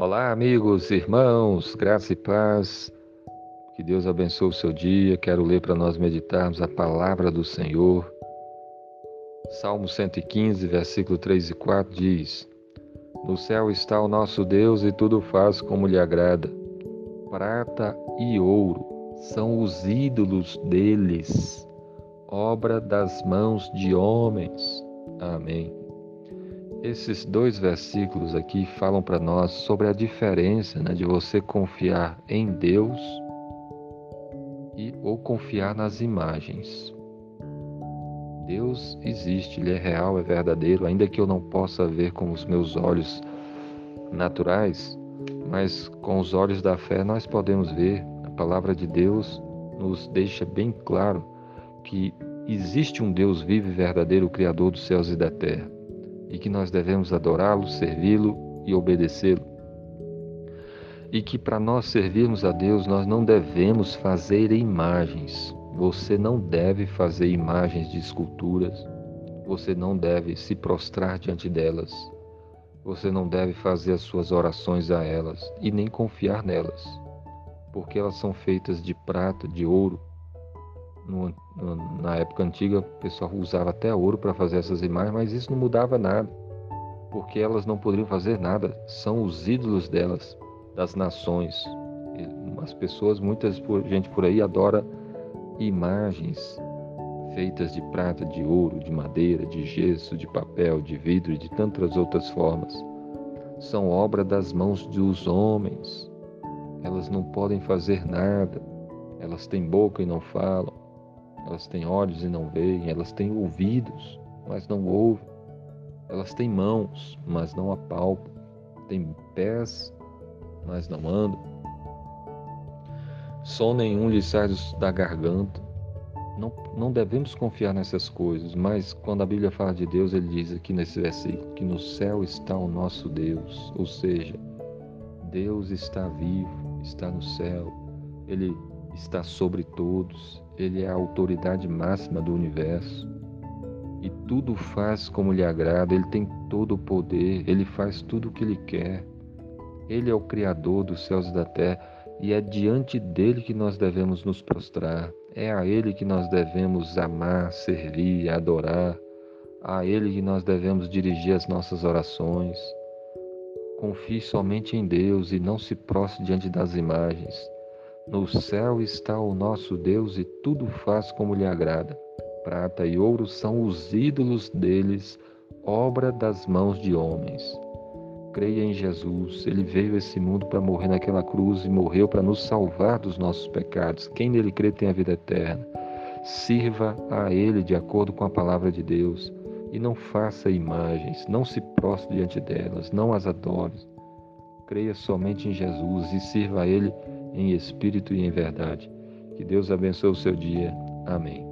Olá, amigos, irmãos, graça e paz. Que Deus abençoe o seu dia. Quero ler para nós meditarmos a palavra do Senhor. Salmo 115, versículo 3 e 4 diz: No céu está o nosso Deus e tudo faz como lhe agrada. Prata e ouro são os ídolos deles, obra das mãos de homens. Amém. Esses dois versículos aqui falam para nós sobre a diferença né, de você confiar em Deus e ou confiar nas imagens. Deus existe, Ele é real, é verdadeiro, ainda que eu não possa ver com os meus olhos naturais, mas com os olhos da fé nós podemos ver. A palavra de Deus nos deixa bem claro que existe um Deus vivo e verdadeiro, o Criador dos céus e da terra e que nós devemos adorá-lo, servi-lo e obedecê-lo. E que para nós servirmos a Deus, nós não devemos fazer imagens. Você não deve fazer imagens de esculturas. Você não deve se prostrar diante delas. Você não deve fazer as suas orações a elas e nem confiar nelas, porque elas são feitas de prata, de ouro, no, no, na época antiga, o pessoal usava até ouro para fazer essas imagens, mas isso não mudava nada, porque elas não poderiam fazer nada. São os ídolos delas, das nações. As pessoas, muitas gente por aí adora imagens feitas de prata, de ouro, de madeira, de gesso, de papel, de vidro e de tantas outras formas. São obra das mãos dos homens. Elas não podem fazer nada. Elas têm boca e não falam. Elas têm olhos e não veem, elas têm ouvidos, mas não ouvem. Elas têm mãos, mas não apalpam. Têm pés, mas não andam. Som nenhum lhe sai da garganta. Não, não devemos confiar nessas coisas, mas quando a Bíblia fala de Deus, ele diz aqui nesse versículo que no céu está o nosso Deus, ou seja, Deus está vivo, está no céu, ele está sobre todos, ele é a autoridade máxima do universo. E tudo faz como lhe agrada, ele tem todo o poder, ele faz tudo o que ele quer. Ele é o Criador dos céus e da terra. E é diante dele que nós devemos nos prostrar, é a ele que nós devemos amar, servir, adorar, a ele que nós devemos dirigir as nossas orações. Confie somente em Deus e não se prostre diante das imagens. No céu está o nosso Deus e tudo faz como lhe agrada. Prata e ouro são os ídolos deles, obra das mãos de homens. Creia em Jesus, ele veio a esse mundo para morrer naquela cruz e morreu para nos salvar dos nossos pecados. Quem nele crê tem a vida eterna. Sirva a ele de acordo com a palavra de Deus e não faça imagens, não se prostre diante delas, não as adore. Creia somente em Jesus e sirva a ele em espírito e em verdade. Que Deus abençoe o seu dia. Amém.